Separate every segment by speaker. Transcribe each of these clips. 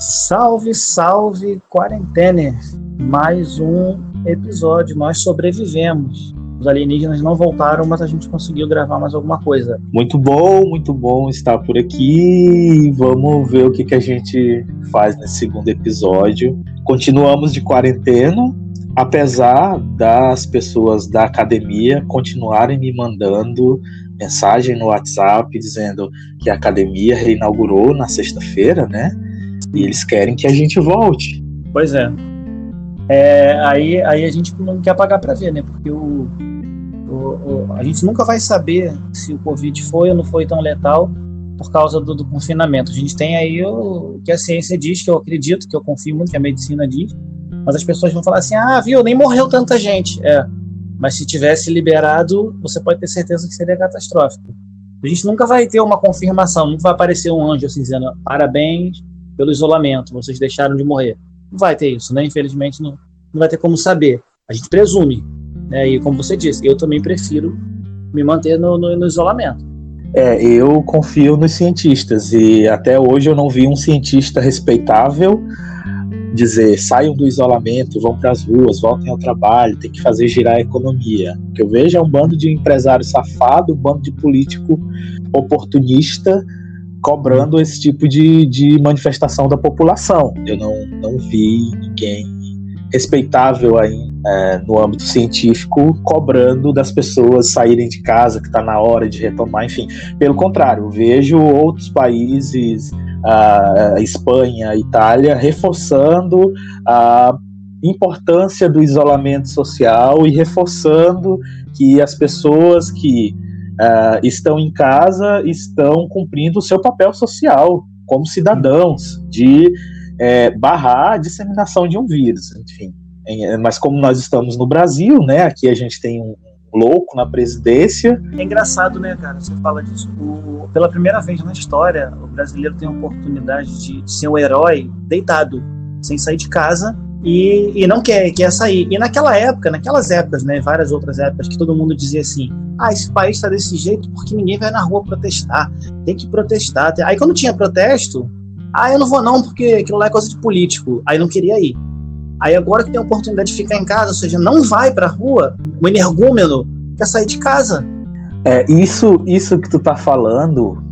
Speaker 1: Salve, salve, quarentena! Mais um episódio. Nós sobrevivemos. Os alienígenas não voltaram, mas a gente conseguiu gravar mais alguma coisa.
Speaker 2: Muito bom, muito bom estar por aqui. Vamos ver o que, que a gente faz nesse segundo episódio. Continuamos de quarentena, apesar das pessoas da academia continuarem me mandando mensagem no WhatsApp dizendo que a academia reinaugurou na sexta-feira, né? E eles querem que a gente volte.
Speaker 1: Pois é. é aí, aí a gente não quer pagar para ver, né? Porque o, o, o, a gente nunca vai saber se o Covid foi ou não foi tão letal por causa do, do confinamento. A gente tem aí o, que a ciência diz, que eu acredito, que eu confio muito, que a medicina diz, mas as pessoas vão falar assim: ah, viu, nem morreu tanta gente. É, mas se tivesse liberado, você pode ter certeza que seria catastrófico. A gente nunca vai ter uma confirmação, nunca vai aparecer um anjo assim dizendo parabéns pelo isolamento, vocês deixaram de morrer. Não vai ter isso, né? Infelizmente não, não vai ter como saber. A gente presume, né? E como você disse, eu também prefiro me manter no, no, no isolamento.
Speaker 2: É, eu confio nos cientistas e até hoje eu não vi um cientista respeitável dizer saiam do isolamento, vão para as ruas, voltem ao trabalho, tem que fazer girar a economia. O que eu vejo é um bando de empresário safado, um bando de político oportunista cobrando esse tipo de, de manifestação da população. Eu não, não vi ninguém respeitável aí é, no âmbito científico cobrando das pessoas saírem de casa, que está na hora de retomar, enfim. Pelo contrário, vejo outros países a Espanha, a Itália, reforçando a importância do isolamento social e reforçando que as pessoas que uh, estão em casa estão cumprindo o seu papel social como cidadãos de é, barrar a disseminação de um vírus, enfim. Mas como nós estamos no Brasil, né, aqui a gente tem um, louco na presidência.
Speaker 1: É engraçado, né, cara? Você fala disso. O, pela primeira vez na história, o brasileiro tem a oportunidade de, de ser um herói deitado, sem sair de casa. E, e, não quer, quer sair. E naquela época, naquelas épocas, né, várias outras épocas, que todo mundo dizia assim: ah, esse país está desse jeito porque ninguém vai na rua protestar, tem que protestar. Aí quando tinha protesto, ah, eu não vou não porque aquilo lá é coisa de político, aí não queria ir. Aí agora que tem a oportunidade de ficar em casa, ou seja, não vai para a rua, o energúmeno quer sair de casa.
Speaker 2: É, isso, isso que tu tá falando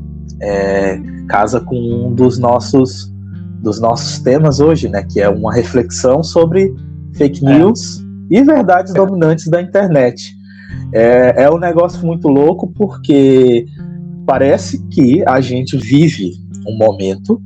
Speaker 2: é, casa com um dos nossos dos nossos temas hoje, né, que é uma reflexão sobre fake é. news é. e verdades dominantes da internet. É, é um negócio muito louco porque parece que a gente vive um momento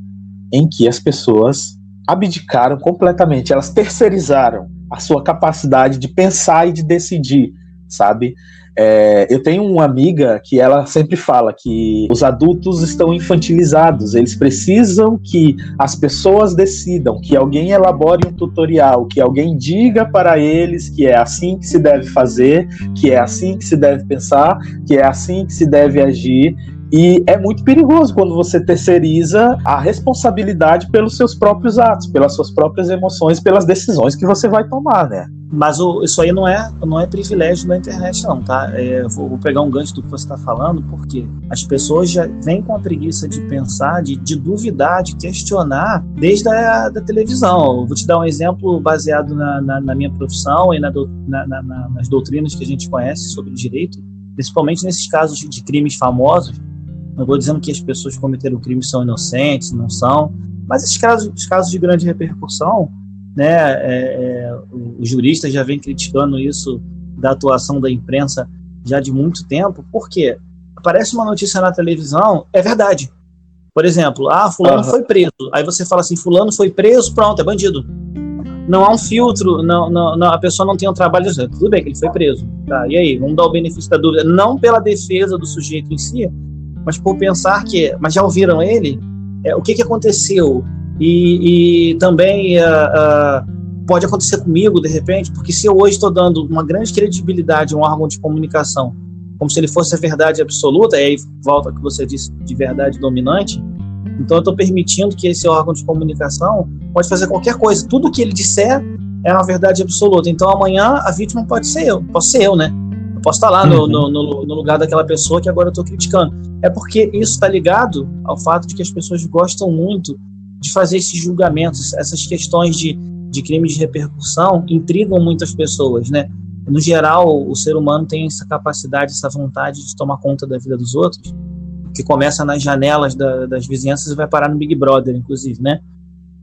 Speaker 2: em que as pessoas abdicaram completamente, elas terceirizaram a sua capacidade de pensar e de decidir, sabe? É, eu tenho uma amiga que ela sempre fala que os adultos estão infantilizados, eles precisam que as pessoas decidam, que alguém elabore um tutorial, que alguém diga para eles que é assim que se deve fazer, que é assim que se deve pensar, que é assim que se deve agir, e é muito perigoso quando você terceiriza a responsabilidade pelos seus próprios atos, pelas suas próprias emoções, pelas decisões que você vai tomar, né?
Speaker 1: Mas o, isso aí não é, não é privilégio da internet, não, tá? É, vou, vou, pegar um gancho do que você está falando, porque as pessoas já vêm com a preguiça de pensar, de, de duvidar, de questionar desde a da televisão. Eu vou te dar um exemplo baseado na, na, na minha profissão e na, na, nas doutrinas que a gente conhece sobre direito, principalmente nesses casos de crimes famosos não estou dizendo que as pessoas que cometeram crimes são inocentes, não são, mas esses casos, os casos de grande repercussão, né, é, é, os juristas já vêm criticando isso da atuação da imprensa já de muito tempo, porque aparece uma notícia na televisão, é verdade. Por exemplo, ah, fulano uhum. foi preso. Aí você fala assim, fulano foi preso, pronto, é bandido. Não há um filtro, não, não, não a pessoa não tem um trabalho de tudo bem que ele foi preso. Tá, e aí, vamos dar o benefício da dúvida, não pela defesa do sujeito em si, mas por pensar que, mas já ouviram ele? É, o que, que aconteceu? E, e também uh, uh, pode acontecer comigo, de repente, porque se eu hoje estou dando uma grande credibilidade a um órgão de comunicação, como se ele fosse a verdade absoluta, e aí volta ao que você disse de verdade dominante, então eu estou permitindo que esse órgão de comunicação pode fazer qualquer coisa. Tudo que ele disser é uma verdade absoluta. Então amanhã a vítima pode ser eu, posso ser eu, né? posso estar lá no, uhum. no, no, no lugar daquela pessoa que agora eu estou criticando. É porque isso está ligado ao fato de que as pessoas gostam muito de fazer esses julgamentos, essas questões de, de crime de repercussão intrigam muitas pessoas, né? No geral, o ser humano tem essa capacidade, essa vontade de tomar conta da vida dos outros, que começa nas janelas da, das vizinhanças e vai parar no Big Brother, inclusive, né?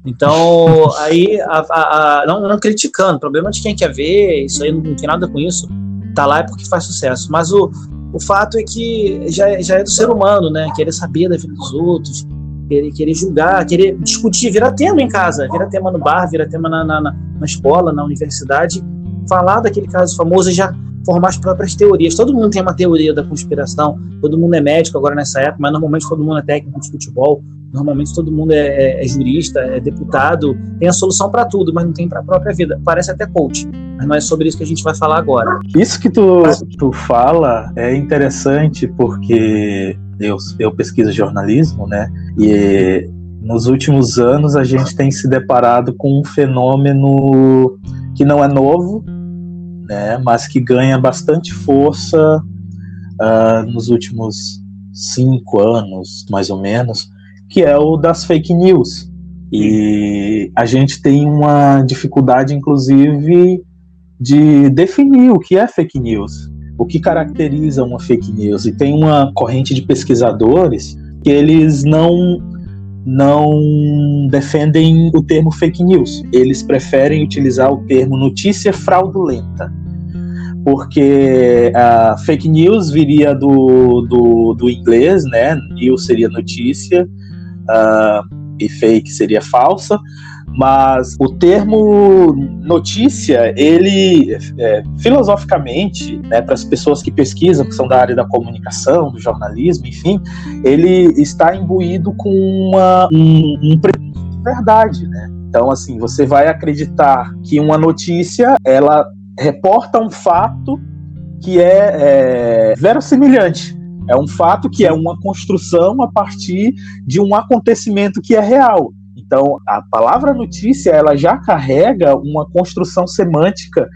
Speaker 1: Então, aí, a, a, a, não, não criticando, o problema de quem quer ver, isso aí não, não tem nada com isso, tá lá é porque faz sucesso. Mas o, o fato é que já, já é do ser humano, né? Querer saber da vida dos outros, querer, querer julgar, querer discutir, virar tema em casa, virar tema no bar, virar tema na, na, na escola, na universidade, falar daquele caso famoso e já formar as próprias teorias. Todo mundo tem uma teoria da conspiração, todo mundo é médico agora nessa época, mas normalmente todo mundo é técnico de futebol, normalmente todo mundo é, é, é jurista, é deputado, tem a solução para tudo, mas não tem para a própria vida. Parece até coach, mas não é sobre isso que a gente vai falar agora.
Speaker 2: Isso que tu, tu fala é interessante porque eu, eu pesquiso jornalismo, né? E nos últimos anos a gente tem se deparado com um fenômeno que não é novo, né? Mas que ganha bastante força uh, nos últimos cinco anos, mais ou menos, que é o das fake news. E a gente tem uma dificuldade, inclusive, de definir o que é fake news, o que caracteriza uma fake news. E tem uma corrente de pesquisadores que eles não não defendem o termo fake news. Eles preferem utilizar o termo notícia fraudulenta. Porque a fake news viria do, do, do inglês, né? News seria notícia, uh, e fake seria falsa, mas o termo notícia, ele é, filosoficamente, né, para as pessoas que pesquisam, que são da área da comunicação, do jornalismo, enfim, ele está imbuído com uma, um, um de verdade, né? Então, assim, você vai acreditar que uma notícia, ela reporta um fato que é, é verossimilhante, é um fato que é uma construção a partir de um acontecimento que é real. Então, a palavra notícia, ela já carrega uma construção semântica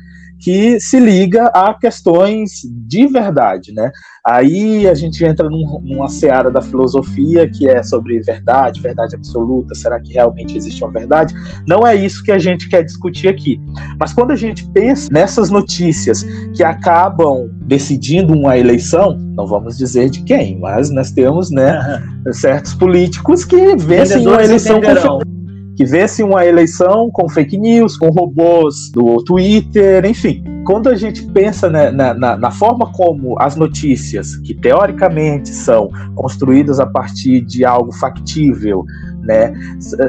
Speaker 2: que se liga a questões de verdade, né? Aí a gente entra num, numa seara da filosofia que é sobre verdade, verdade absoluta, será que realmente existe uma verdade? Não é isso que a gente quer discutir aqui. Mas quando a gente pensa nessas notícias que acabam decidindo uma eleição, não vamos dizer de quem, mas nós temos, né, certos políticos que vencem uma eleição com que vence uma eleição com fake news, com robôs do Twitter, enfim. Quando a gente pensa né, na, na, na, forma como as notícias, que teoricamente são construídas a partir de algo factível, né,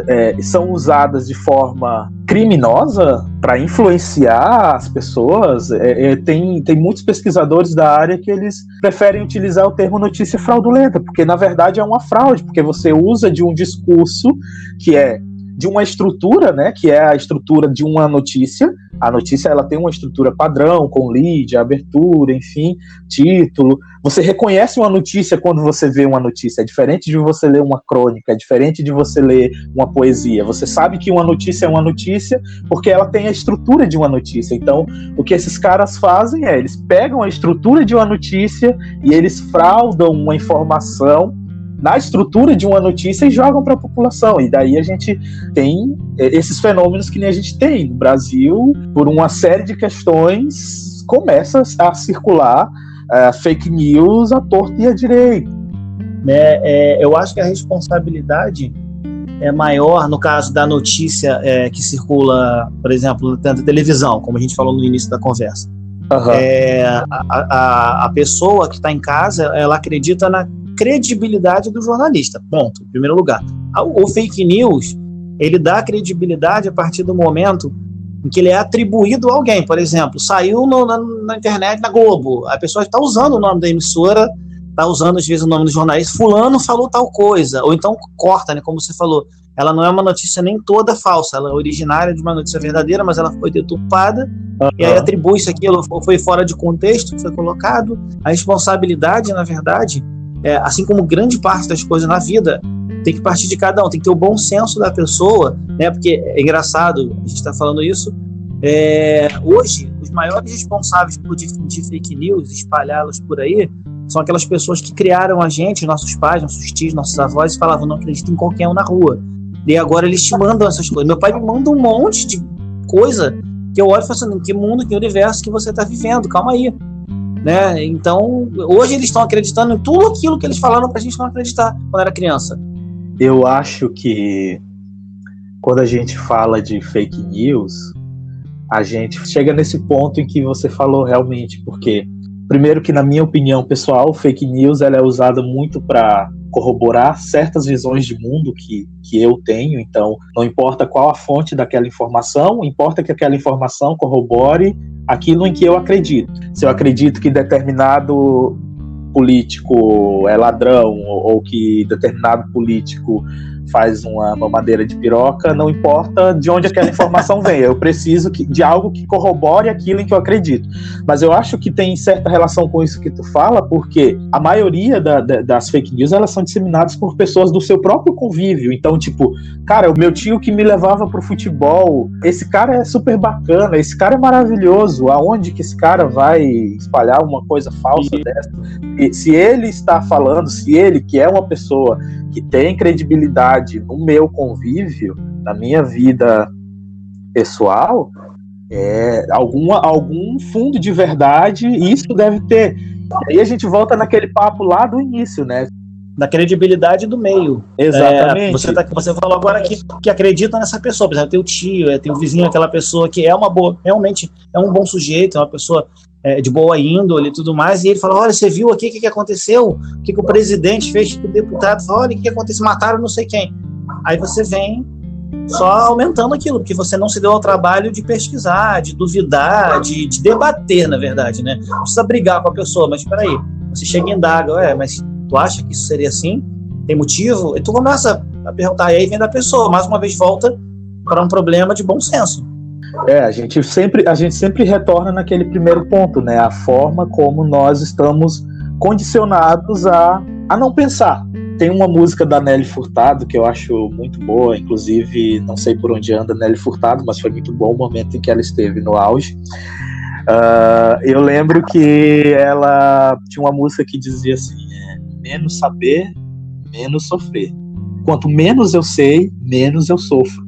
Speaker 2: é, são usadas de forma criminosa para influenciar as pessoas, é, é, tem, tem muitos pesquisadores da área que eles preferem utilizar o termo notícia fraudulenta, porque na verdade é uma fraude, porque você usa de um discurso que é de uma estrutura, né, que é a estrutura de uma notícia. A notícia ela tem uma estrutura padrão, com lead, abertura, enfim, título. Você reconhece uma notícia quando você vê uma notícia. É diferente de você ler uma crônica, é diferente de você ler uma poesia. Você sabe que uma notícia é uma notícia porque ela tem a estrutura de uma notícia. Então, o que esses caras fazem é eles pegam a estrutura de uma notícia e eles fraudam uma informação na estrutura de uma notícia e jogam para a população. E daí a gente tem é, esses fenômenos que nem a gente tem no Brasil, por uma série de questões, começa a circular uh, fake news à torta e à direita.
Speaker 1: É, é, eu acho que a responsabilidade é maior no caso da notícia é, que circula, por exemplo, na televisão, como a gente falou no início da conversa. Uhum. É, a, a, a, pessoa que está em casa, ela acredita na credibilidade do jornalista. Ponto. Em primeiro lugar. O fake news, ele dá credibilidade a partir do momento em que ele é atribuído a alguém. Por exemplo, saiu no, na, na, internet, na Globo. A pessoa está usando o nome da emissora, está usando às vezes o nome do jornalista. Fulano falou tal coisa. Ou então corta, né? Como você falou. Ela não é uma notícia nem toda falsa. Ela é originária de uma notícia verdadeira, mas ela foi deturpada. Uhum. E aí atribui isso aquilo, foi fora de contexto, foi colocado. A responsabilidade, na verdade, é, assim como grande parte das coisas na vida, tem que partir de cada um, tem que ter o bom senso da pessoa, né? Porque é engraçado, a gente está falando isso. É, hoje, os maiores responsáveis por difundir fake news, espalhá-las por aí, são aquelas pessoas que criaram a gente, nossos pais, nossos tios, nossos avós, e falavam: não acredito em qualquer um na rua. E agora eles te mandam essas coisas. Meu pai me manda um monte de coisa que eu olho e falo assim, que mundo, que universo que você está vivendo, calma aí. Né? Então, hoje eles estão acreditando em tudo aquilo que eles falaram pra gente não acreditar quando era criança.
Speaker 2: Eu acho que quando a gente fala de fake news, a gente chega nesse ponto em que você falou realmente, porque primeiro que na minha opinião pessoal, fake news ela é usada muito para corroborar certas visões de mundo que, que eu tenho, então não importa qual a fonte daquela informação, importa que aquela informação corrobore aquilo em que eu acredito. Se eu acredito que determinado político é ladrão ou, ou que determinado político faz uma mamadeira de piroca, não importa de onde aquela informação vem. Eu preciso que, de algo que corrobore aquilo em que eu acredito. Mas eu acho que tem certa relação com isso que tu fala, porque a maioria da, da, das fake news elas são disseminadas por pessoas do seu próprio convívio. Então, tipo, cara, o meu tio que me levava pro futebol, esse cara é super bacana, esse cara é maravilhoso. Aonde que esse cara vai espalhar uma coisa falsa e... dessa? E se ele está falando, se ele, que é uma pessoa que tem credibilidade no meu convívio, na minha vida pessoal, é, alguma, algum fundo de verdade isso deve ter. E aí a gente volta naquele papo lá do início, né?
Speaker 1: Da credibilidade do meio.
Speaker 2: Exatamente.
Speaker 1: É, você, tá, você falou agora que, que acredita nessa pessoa, por exemplo, tem o tio, é, tem o vizinho, aquela pessoa que é uma boa, realmente é um bom sujeito, é uma pessoa é, de boa índole e tudo mais, e ele fala, olha, você viu aqui o que, que aconteceu? O que, que o presidente fez com o deputado? Olha, o que, que aconteceu? Mataram não sei quem. Aí você vem só aumentando aquilo, porque você não se deu ao trabalho de pesquisar, de duvidar, de, de debater, na verdade, né? Não precisa brigar com a pessoa, mas peraí, você chega e indaga, ué, mas tu acha que isso seria assim? Tem motivo? E tu começa a perguntar, e aí vem da pessoa, mais uma vez volta para um problema de bom senso.
Speaker 2: É, a gente sempre a gente sempre retorna naquele primeiro ponto, né? A forma como nós estamos condicionados a, a não pensar. Tem uma música da Nelly Furtado que eu acho muito boa, inclusive não sei por onde anda Nelly Furtado, mas foi muito bom o momento em que ela esteve no auge. Uh, eu lembro que ela tinha uma música que dizia assim: é, menos saber, menos sofrer. Quanto menos eu sei, menos eu sofro.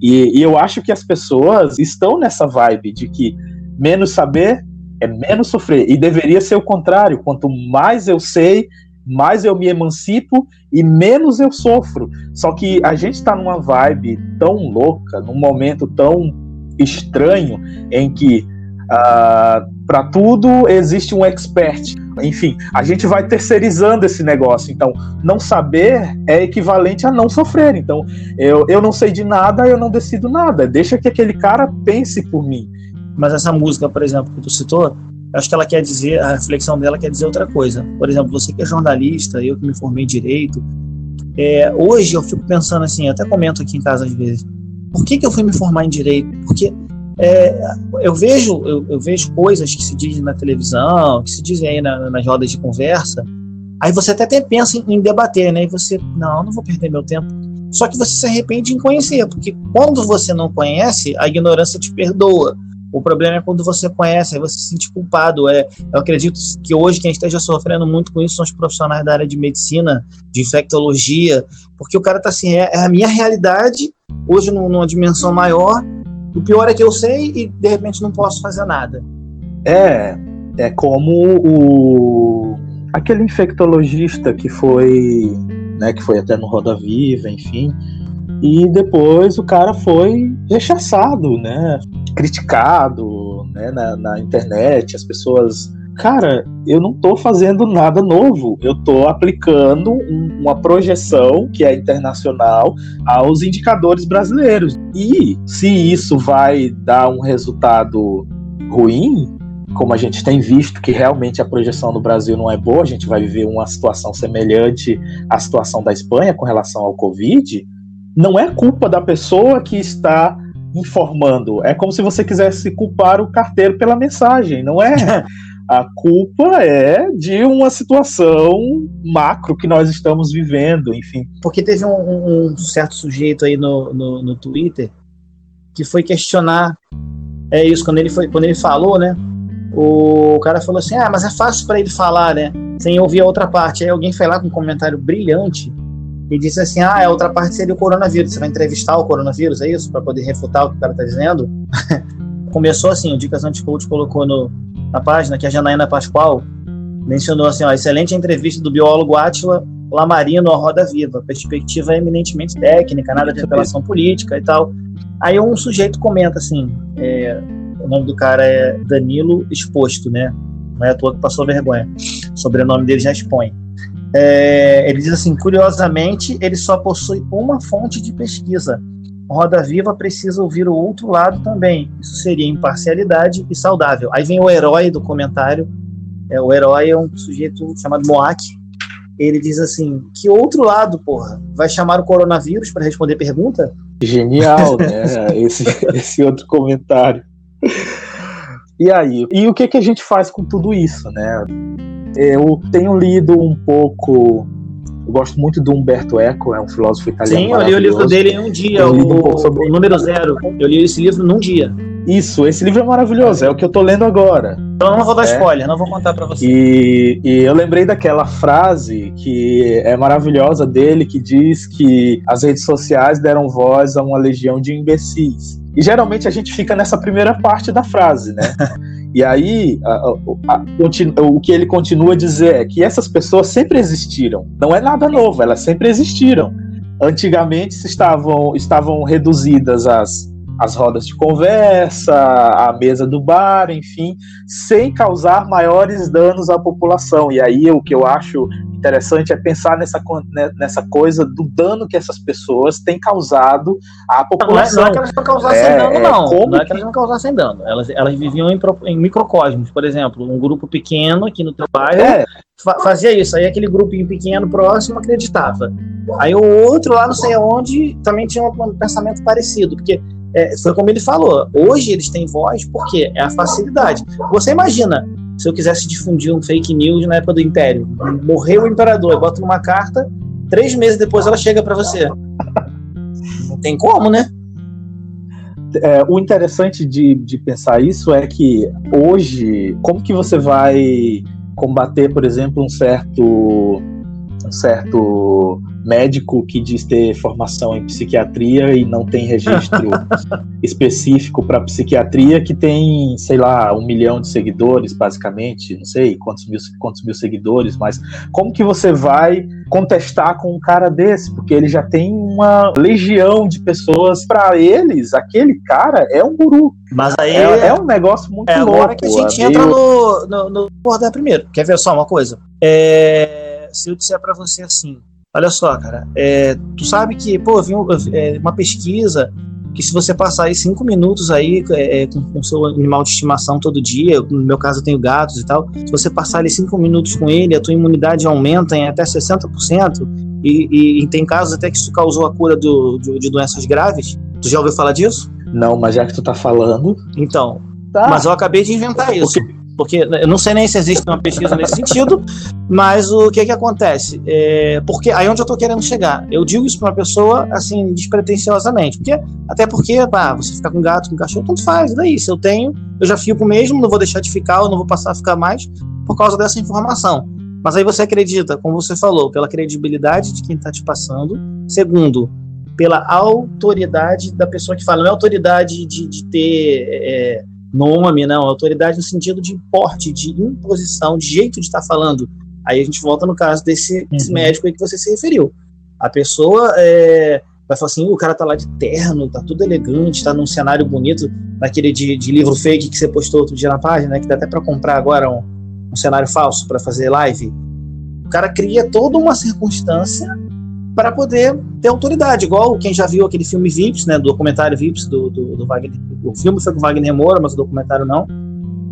Speaker 2: E, e eu acho que as pessoas estão nessa vibe de que menos saber é menos sofrer. E deveria ser o contrário. Quanto mais eu sei, mais eu me emancipo e menos eu sofro. Só que a gente está numa vibe tão louca, num momento tão estranho, em que uh, ah, para tudo existe um expert. Enfim, a gente vai terceirizando esse negócio. Então, não saber é equivalente a não sofrer. Então, eu, eu não sei de nada, eu não decido nada. Deixa que aquele cara pense por mim.
Speaker 1: Mas essa música, por exemplo, que tu citou, acho que ela quer dizer, a reflexão dela quer dizer outra coisa. Por exemplo, você que é jornalista, eu que me formei em direito, é, hoje eu fico pensando assim, até comento aqui em casa às vezes, por que, que eu fui me formar em direito? Porque é, eu vejo eu, eu, vejo coisas que se dizem na televisão, que se dizem aí na, nas rodas de conversa, aí você até, até pensa em, em, debater, né? E você, não, não vou perder meu tempo. Só que você se arrepende em conhecer, porque quando você não conhece, a ignorância te perdoa. O problema é quando você conhece, aí você se sente culpado. É, eu acredito que hoje quem esteja sofrendo muito com isso são os profissionais da área de medicina, de infectologia, porque o cara está assim, é, é, a minha realidade, hoje numa dimensão maior, o pior é que eu sei e de repente não posso fazer nada.
Speaker 2: É, é como o aquele infectologista que foi, né, que foi até no Roda Viva, enfim, e depois o cara foi rechaçado, né, criticado, né, na, na internet, as pessoas cara, eu não estou fazendo nada novo, eu estou aplicando um, uma projeção que é internacional aos indicadores brasileiros. E se isso vai dar um resultado ruim, como a gente tem visto que realmente a projeção do Brasil não é boa, a gente vai viver uma situação semelhante à situação da Espanha com relação ao Covid, não é culpa da pessoa que está informando. É como se você quisesse culpar o carteiro pela mensagem, não é? A culpa é de uma situação macro que nós estamos vivendo, enfim.
Speaker 1: Porque teve um, um certo sujeito aí no, no, no, Twitter que foi questionar é isso quando ele foi quando ele falou, né? O cara falou assim: "Ah, mas é fácil para ele falar, né? Sem ouvir a outra parte". Aí alguém foi lá com um comentário brilhante e disse assim: ah, a outra parte seria o coronavírus. Você vai entrevistar o coronavírus, é isso? Para poder refutar o que o cara está dizendo? Começou assim: o Dicas Anticoach colocou no, na página que a Janaína Pascoal mencionou assim: ó, excelente entrevista do biólogo Átila Lamarino à Roda Viva, perspectiva eminentemente técnica, nada de revelação política e tal. Aí um sujeito comenta assim: é, o nome do cara é Danilo Exposto, né? Não é à toa que passou vergonha. O sobrenome dele já expõe. É, ele diz assim: curiosamente, ele só possui uma fonte de pesquisa. Roda Viva precisa ouvir o outro lado também. Isso seria imparcialidade e saudável. Aí vem o herói do comentário. É, o herói é um sujeito chamado Moak. Ele diz assim: que outro lado, porra? Vai chamar o coronavírus para responder pergunta?
Speaker 2: Genial, né? esse, esse outro comentário. E aí? E o que, que a gente faz com tudo isso, né? Eu tenho lido um pouco. Eu gosto muito do Humberto Eco, é um filósofo italiano.
Speaker 1: Sim, eu li o livro dele em um dia, o, um sobre... o número zero. Eu li esse livro num dia.
Speaker 2: Isso, esse livro é maravilhoso, é o que eu tô lendo agora.
Speaker 1: Então não vou dar é. spoiler, não vou contar para você.
Speaker 2: E, e, eu lembrei daquela frase que é maravilhosa dele, que diz que as redes sociais deram voz a uma legião de imbecis. E geralmente a gente fica nessa primeira parte da frase, né? E aí, a, a, a, o que ele continua a dizer é que essas pessoas sempre existiram. Não é nada novo, elas sempre existiram. Antigamente estavam, estavam reduzidas as, as rodas de conversa, a mesa do bar, enfim, sem causar maiores danos à população. E aí o que eu acho interessante é pensar nessa, né, nessa coisa do dano que essas pessoas têm causado à população.
Speaker 1: Não é, não é que elas não causassem é, dano, não. É, não é que elas não causassem dano. Elas, elas viviam em, em microcosmos. Por exemplo, um grupo pequeno aqui no teu bairro é. fazia isso. Aí aquele grupinho pequeno próximo acreditava. Aí o outro lá, não sei aonde, também tinha um pensamento parecido. Porque é, foi como ele falou, hoje eles têm voz porque é a facilidade. Você imagina se eu quisesse difundir um fake news na época do Império. Morreu o imperador, bota numa carta, três meses depois ela chega para você. Não tem como, né?
Speaker 2: É, o interessante de, de pensar isso é que hoje, como que você vai combater, por exemplo, um certo um certo médico que diz ter formação em psiquiatria e não tem registro específico para psiquiatria, que tem, sei lá, um milhão de seguidores, basicamente, não sei quantos mil, quantos mil seguidores, mas como que você vai contestar com um cara desse? Porque ele já tem uma legião de pessoas. Para eles, aquele cara é um guru.
Speaker 1: Mas aí
Speaker 2: é, é um negócio muito
Speaker 1: é
Speaker 2: louco.
Speaker 1: agora que a gente entra no, no, no primeiro. Quer ver só uma coisa? É, se eu disser para você assim, Olha só, cara, é, tu sabe que, pô, eu vi é, uma pesquisa que se você passar aí cinco minutos aí é, é com o seu animal de estimação todo dia, no meu caso eu tenho gatos e tal, se você passar ali cinco minutos com ele, a tua imunidade aumenta em até 60%, e, e, e tem casos até que isso causou a cura do, de, de, doenças graves. Tu já ouviu falar disso?
Speaker 2: Não, mas já que tu tá falando...
Speaker 1: Então, tá. mas eu acabei de inventar isso. Porque eu não sei nem se existe uma pesquisa nesse sentido, mas o que que acontece? É, porque aí onde eu estou querendo chegar, eu digo isso para uma pessoa assim despretensiosamente, porque até porque, pá, você ficar com gato, com cachorro, tanto faz, daí se eu tenho, eu já fico mesmo, não vou deixar de ficar, eu não vou passar a ficar mais por causa dessa informação. Mas aí você acredita, como você falou, pela credibilidade de quem está te passando. Segundo, pela autoridade da pessoa que fala. Não é autoridade de, de ter é, nome, não, autoridade no sentido de porte, de imposição, de jeito de estar falando. Aí a gente volta no caso desse, desse uhum. médico aí que você se referiu. A pessoa é, vai falar assim, o cara tá lá de terno, tá tudo elegante, tá num cenário bonito, naquele de, de livro fake que você postou outro dia na página, né, que dá até para comprar agora um, um cenário falso para fazer live. O cara cria toda uma circunstância para poder ter autoridade, igual quem já viu aquele filme Vips, né, do documentário Vips do, do, do Wagner, o filme foi com Wagner Moura, mas o documentário não,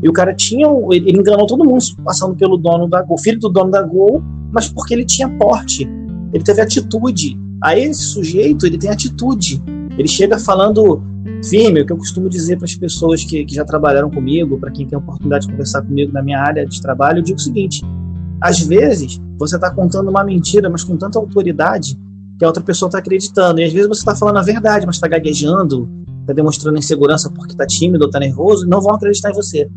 Speaker 1: e o cara tinha, ele enganou todo mundo passando pelo dono da Gol, filho do dono da Gol, mas porque ele tinha porte, ele teve atitude, aí esse sujeito, ele tem atitude, ele chega falando firme, o que eu costumo dizer para as pessoas que, que já trabalharam comigo, para quem tem a oportunidade de conversar comigo na minha área de trabalho, eu digo o seguinte, às vezes, você está contando uma mentira, mas com tanta autoridade que a outra pessoa está acreditando. E às vezes você está falando a verdade, mas está gaguejando, está demonstrando insegurança porque está tímido ou está nervoso, e não vão acreditar em você.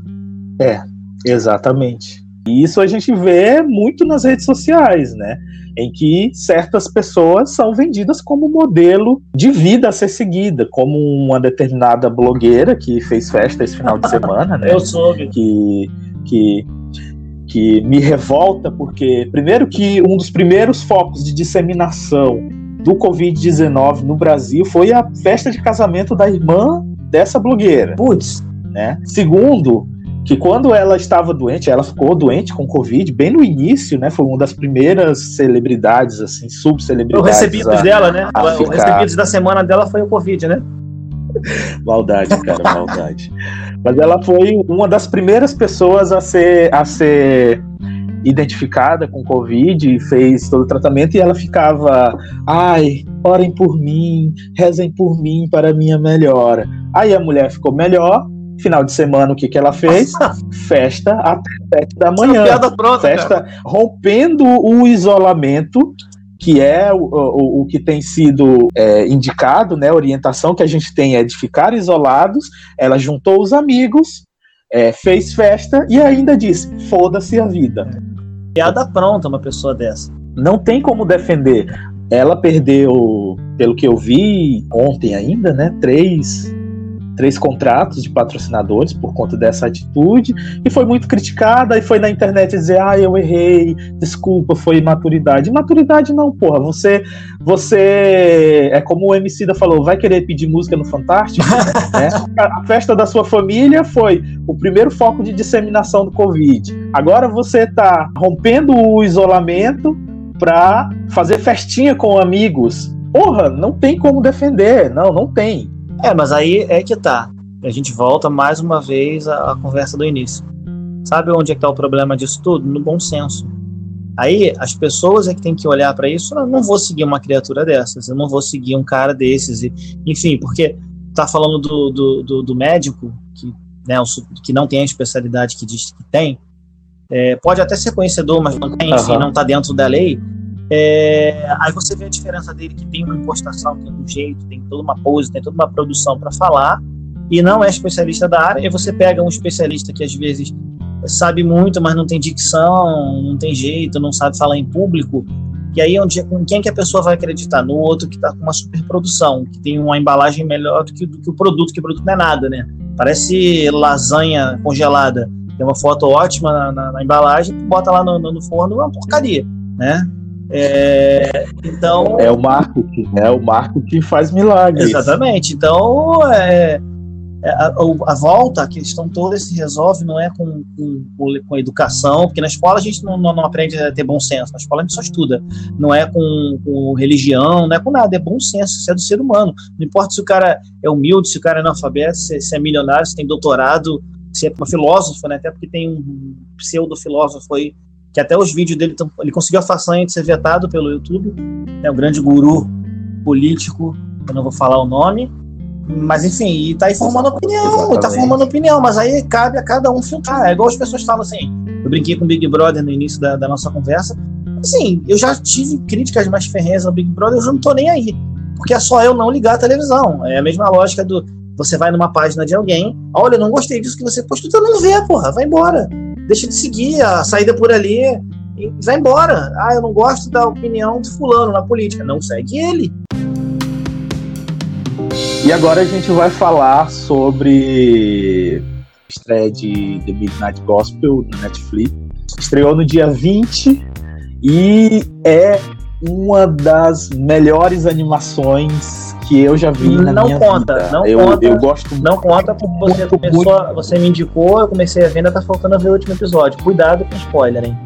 Speaker 2: É, exatamente. E isso a gente vê muito nas redes sociais, né? Em que certas pessoas são vendidas como modelo de vida a ser seguida, como uma determinada blogueira que fez festa esse final de semana, né?
Speaker 1: Eu soube.
Speaker 2: Que, que, que me revolta, porque, primeiro, que um dos primeiros focos de disseminação do Covid-19 no Brasil foi a festa de casamento da irmã dessa blogueira.
Speaker 1: Putz.
Speaker 2: Né? Segundo, que quando ela estava doente, ela ficou doente com Covid bem no início, né? Foi uma das primeiras celebridades, assim, subcelebridades.
Speaker 1: O recebidos dela, né? O recebidos da semana dela foi o Covid, né?
Speaker 2: maldade, cara, maldade. Mas ela foi uma das primeiras pessoas a ser, a ser identificada com Covid, fez todo o tratamento e ela ficava, ai, orem por mim, rezem por mim para minha melhora. Aí a mulher ficou melhor, Final de semana, o que, que ela fez? Festa até 7 da manhã.
Speaker 1: Pronta,
Speaker 2: Festa cara. rompendo o isolamento que é o, o, o, que tem sido é, indicado, né, orientação que a gente tem é de ficar isolados. Ela juntou os amigos, é, fez festa e ainda disse: foda-se a vida.
Speaker 1: Piada pronta, uma pessoa dessa.
Speaker 2: Não tem como defender. Ela perdeu, pelo que eu vi ontem ainda, né, três três contratos de patrocinadores por conta dessa atitude e foi muito criticada e foi na internet dizer ah eu errei desculpa foi imaturidade maturidade não porra você você é como o MC da falou vai querer pedir música no Fantástico? Né? a festa da sua família foi o primeiro foco de disseminação do Covid. Agora você tá rompendo o isolamento para fazer festinha com amigos. Porra não tem como defender não não tem
Speaker 1: é, mas aí é que tá. A gente volta mais uma vez à, à conversa do início. Sabe onde é que tá o problema disso tudo? No bom senso. Aí as pessoas é que tem que olhar para isso. Eu não vou seguir uma criatura dessas, eu não vou seguir um cara desses. E, enfim, porque tá falando do, do, do, do médico que, né, que não tem a especialidade que diz que tem. É, pode até ser conhecedor, mas não tem, enfim, uhum. não tá dentro da lei. É, aí você vê a diferença dele que tem uma impostação, tem um jeito, tem toda uma pose, tem toda uma produção para falar e não é especialista da área. E você pega um especialista que às vezes sabe muito, mas não tem dicção, não tem jeito, não sabe falar em público. E aí, onde, com quem que a pessoa vai acreditar? No outro que está com uma superprodução, que tem uma embalagem melhor do que, do que, o produto, que o produto não é nada, né? Parece lasanha congelada. Tem uma foto ótima na, na, na embalagem, bota lá no, no forno, é uma porcaria, né? É, então
Speaker 2: é o marketing, é o marketing faz milagres.
Speaker 1: Exatamente. Então é, é a, a, volta, a questão toda se resolve não é com, com, com educação, porque na escola a gente não, não, não, aprende a ter bom senso, na escola a gente só estuda, não é com, com, religião, não é com nada, é bom senso, isso é do ser humano. Não importa se o cara é humilde, se o cara é analfabeto, se, se é milionário, se tem doutorado, se é uma filósofa, né? até porque tem um pseudo-filósofo aí que até os vídeos dele, ele conseguiu a façanha de ser vetado pelo YouTube, é um grande guru político, eu não vou falar o nome, mas enfim, e tá aí formando opinião, e tá formando opinião, mas aí cabe a cada um filtrar, é igual as pessoas falam assim, eu brinquei com o Big Brother no início da, da nossa conversa, assim, eu já tive críticas mais ferrenhas ao Big Brother, eu já não tô nem aí, porque é só eu não ligar a televisão, é a mesma lógica do, você vai numa página de alguém, olha, eu não gostei disso que você postou, então não vê, porra, vai embora deixa de seguir a saída por ali e vai embora. Ah, eu não gosto da opinião de fulano na política. Não segue ele.
Speaker 2: E agora a gente vai falar sobre estreia de The Midnight Gospel no Netflix. Estreou no dia 20 e é uma das melhores animações que eu já vi na
Speaker 1: não
Speaker 2: minha
Speaker 1: conta,
Speaker 2: vida.
Speaker 1: Não
Speaker 2: eu,
Speaker 1: conta,
Speaker 2: eu gosto
Speaker 1: Não conta porque você muito, começou, muito. você me indicou, eu comecei a ver, ainda tá faltando ver o último episódio. Cuidado com spoiler, hein?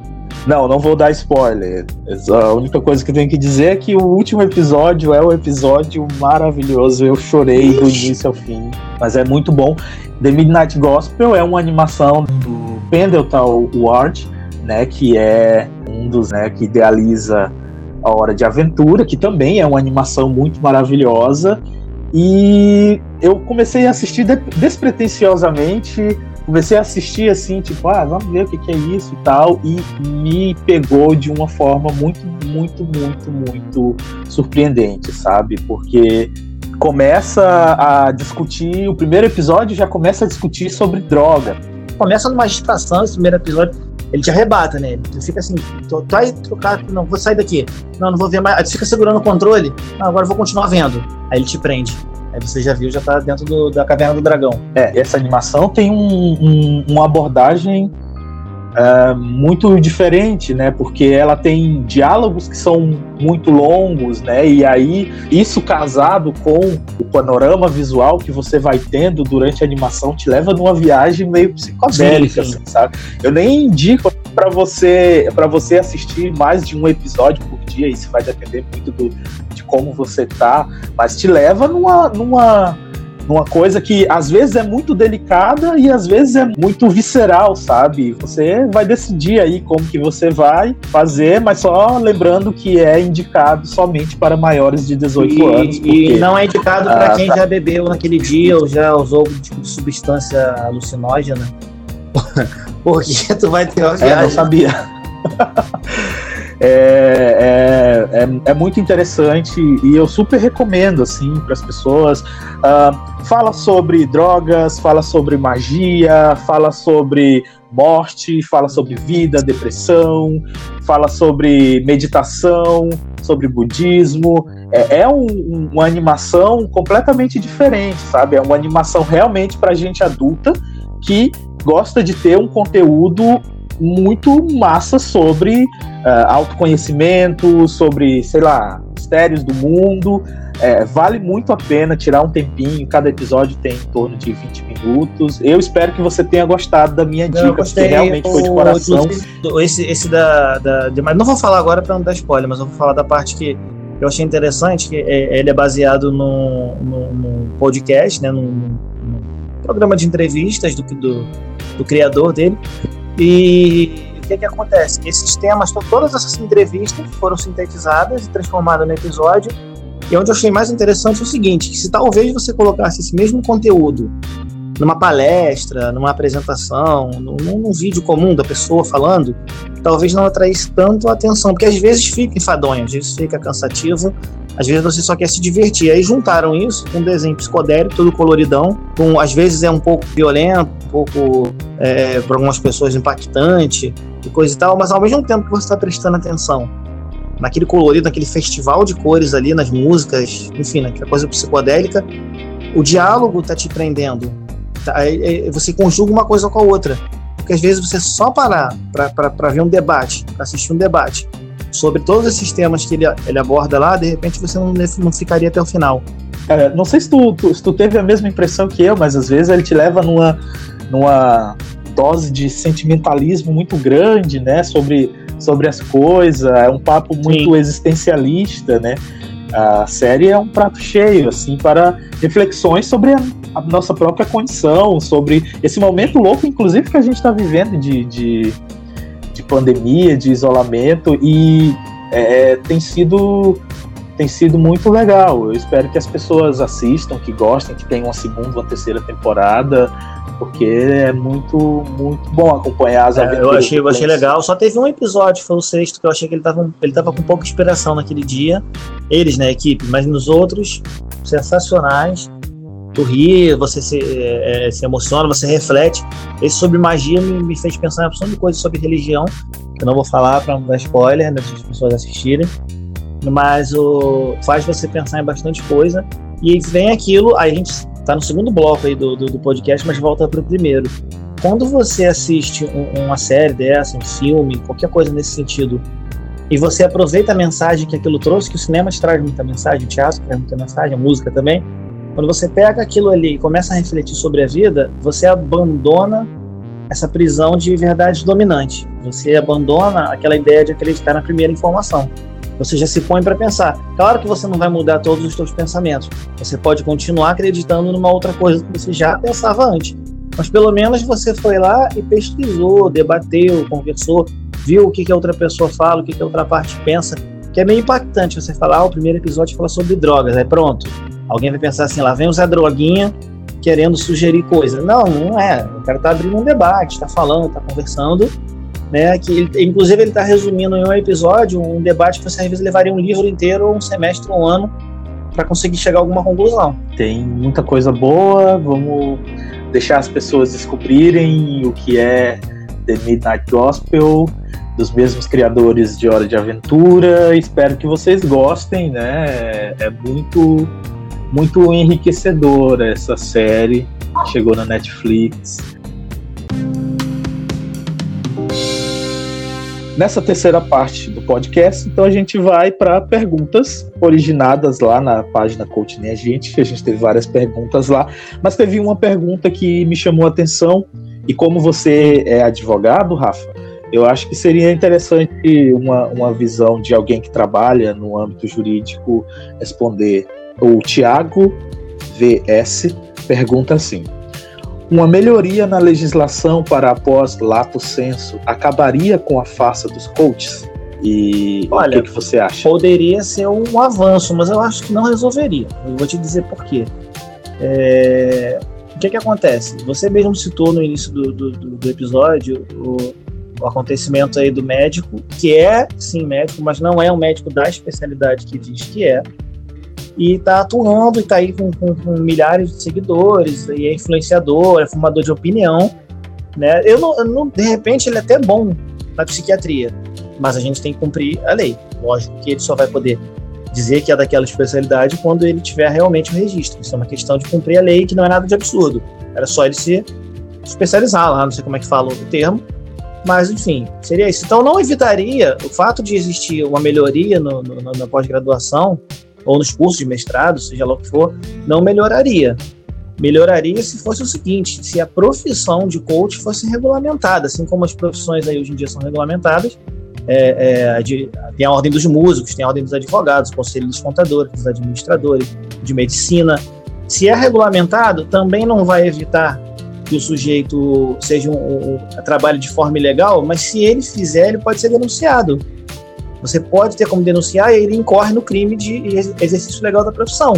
Speaker 2: Não, não vou dar spoiler. A única coisa que eu tenho que dizer é que o último episódio é o um episódio maravilhoso. Eu chorei Ixi. do início ao fim, mas é muito bom. The Midnight Gospel é uma animação do Pendleton Ward, né, que é um dos, né, que idealiza a Hora de Aventura, que também é uma animação muito maravilhosa. E eu comecei a assistir despretensiosamente, comecei a assistir assim, tipo, ah, vamos ver o que, que é isso e tal, e me pegou de uma forma muito, muito, muito, muito surpreendente, sabe? Porque começa a discutir, o primeiro episódio já começa a discutir sobre droga.
Speaker 1: Começa numa distração esse primeiro episódio ele te arrebata, né? Ele fica assim, tu, tu vai trocar, não, vou sair daqui. Não, não vou ver mais. Aí tu fica segurando o controle. Não, agora eu vou continuar vendo. Aí ele te prende. Aí você já viu, já tá dentro do, da caverna do dragão.
Speaker 2: É, essa animação tem um, um, uma abordagem é, muito diferente, né? Porque ela tem diálogos que são muito longos, né? E aí isso casado com o panorama visual que você vai tendo durante a animação te leva numa viagem meio psicodélica, sim, sim. Assim, sabe? Eu nem indico para você para você assistir mais de um episódio por dia. Isso vai depender muito do, de como você tá, mas te leva numa numa numa coisa que às vezes é muito delicada e às vezes é muito visceral, sabe? Você vai decidir aí como que você vai fazer, mas só lembrando que é indicado somente para maiores de 18
Speaker 1: e,
Speaker 2: anos.
Speaker 1: Porque, e não é indicado para ah, quem tá. já bebeu naquele dia ou já usou algum tipo de substância alucinógena. porque tu vai ter uma
Speaker 2: viagem. É, não sabia. É, é, é, é, muito interessante e eu super recomendo assim para as pessoas. Uh, fala sobre drogas, fala sobre magia, fala sobre morte, fala sobre vida, depressão, fala sobre meditação, sobre budismo. É, é um, uma animação completamente diferente, sabe? É uma animação realmente para gente adulta que gosta de ter um conteúdo muito massa sobre uh, autoconhecimento, sobre, sei lá, mistérios do mundo. É, vale muito a pena tirar um tempinho, cada episódio tem em torno de 20 minutos. Eu espero que você tenha gostado da minha dica,
Speaker 1: porque realmente foi de coração. Esse, esse da, da, não vou falar agora para não dar spoiler, mas eu vou falar da parte que eu achei interessante, que é, ele é baseado num, no podcast, né, num, num, programa de entrevistas do, do, do criador dele, e o que, que acontece? Esses temas, todas essas entrevistas foram sintetizadas e transformadas no episódio. E onde eu achei mais interessante é o seguinte: que se talvez você colocasse esse mesmo conteúdo numa palestra, numa apresentação, num, num, vídeo comum da pessoa falando, talvez não atraísse tanto a atenção, porque às vezes fica enfadonho, às vezes fica cansativo, às vezes você só quer se divertir. Aí juntaram isso com um desenho psicodélico, todo coloridão, com às vezes é um pouco violento, um pouco é, para algumas pessoas impactante e coisa e tal, mas ao mesmo tempo que você está prestando atenção naquele colorido, naquele festival de cores ali, nas músicas, enfim, naquela coisa psicodélica, o diálogo está te prendendo. Tá, você conjuga uma coisa com a outra. Porque às vezes você só parar para ver um debate, para assistir um debate, sobre todos esses temas que ele, ele aborda lá, de repente você não, não ficaria até o final.
Speaker 2: É, não sei se tu, tu, se tu teve a mesma impressão que eu, mas às vezes ele te leva numa, numa dose de sentimentalismo muito grande, né, sobre, sobre as coisas, é um papo muito Sim. existencialista, né, a série é um prato cheio, assim, para reflexões sobre a, a nossa própria condição, sobre esse momento louco, inclusive, que a gente está vivendo de, de de pandemia, de isolamento, e é, tem sido tem sido muito legal. Eu espero que as pessoas assistam, que gostem, que tenham uma segunda, uma terceira temporada, porque é muito muito bom acompanhar as
Speaker 1: aventuras. É, eu achei, eu achei legal. Só teve um episódio, foi o sexto, que eu achei que ele tava, ele tava com pouca inspiração naquele dia. Eles, né, equipe, mas nos outros, sensacionais tu ri, você se, é, é, se emociona, você reflete. Esse sobre magia me, me fez pensar em uma opção de coisas sobre religião, que eu não vou falar para não dar spoiler, né, para as pessoas assistirem, mas o, faz você pensar em bastante coisa. E vem aquilo, aí a gente está no segundo bloco aí do, do, do podcast, mas volta para o primeiro. Quando você assiste um, uma série dessa, um filme, qualquer coisa nesse sentido, e você aproveita a mensagem que aquilo trouxe, que o cinema traz muita mensagem, o teatro traz muita mensagem, a música também, quando você pega aquilo ali e começa a refletir sobre a vida, você abandona essa prisão de verdade dominante. Você abandona aquela ideia de acreditar na primeira informação. Você já se põe para pensar. Claro que você não vai mudar todos os seus pensamentos. Você pode continuar acreditando numa outra coisa que você já pensava antes. Mas pelo menos você foi lá e pesquisou, debateu, conversou, viu o que, que a outra pessoa fala, o que, que a outra parte pensa. Que é meio impactante você falar, ah, o primeiro episódio fala sobre drogas, aí pronto. Alguém vai pensar assim, lá vem Zé Droguinha querendo sugerir coisa. Não, não é. O cara tá abrindo um debate, está falando, está conversando, né? Que ele, inclusive ele está resumindo em um episódio um debate que você às vezes levaria um livro inteiro, um semestre, um ano, para conseguir chegar a alguma conclusão.
Speaker 2: Tem muita coisa boa. Vamos deixar as pessoas descobrirem o que é The Midnight Gospel, dos mesmos criadores de Hora de Aventura. Espero que vocês gostem, né? É muito, muito enriquecedora essa série. Chegou na Netflix. Nessa terceira parte do podcast, então a gente vai para perguntas originadas lá na página Coach Nem a Gente, a gente teve várias perguntas lá, mas teve uma pergunta que me chamou a atenção, e como você é advogado, Rafa, eu acho que seria interessante uma, uma visão de alguém que trabalha no âmbito jurídico responder. O Tiago VS pergunta assim: uma melhoria na legislação para após lato senso acabaria com a farsa dos coaches? E Olha, o que, que, você acha?
Speaker 1: Poderia ser um avanço, mas eu acho que não resolveria. Eu vou te dizer por quê. É... O que, que acontece? Você mesmo citou no início do, do, do episódio o, o, acontecimento aí do médico, que é sim médico, mas não é um médico da especialidade que diz que é e está atuando e está aí com, com, com, milhares de seguidores, e é influenciador, é formador de opinião, né? Eu não, eu não, de repente ele é até bom na psiquiatria, mas a gente tem que cumprir a lei. Lógico que ele só vai poder dizer que é daquela especialidade quando ele tiver realmente o registro. Isso é uma questão de cumprir a lei, que não é nada de absurdo. Era só ele se especializar lá, não sei como é que fala o termo, mas enfim, seria isso. Então não evitaria o fato de existir uma melhoria no, no, na pós-graduação ou nos cursos de mestrado, seja lá o que for, não melhoraria. Melhoraria se fosse o seguinte: se a profissão de coach fosse regulamentada, assim como as profissões aí hoje em dia são regulamentadas, é, é, de, tem a ordem dos músicos, tem a ordem dos advogados, conselho dos contadores, dos administradores, de medicina. Se é regulamentado, também não vai evitar que o sujeito seja um, um trabalhe de forma ilegal, mas se ele fizer, ele pode ser denunciado. Você pode ter como denunciar e ele incorre no crime de exercício legal da profissão.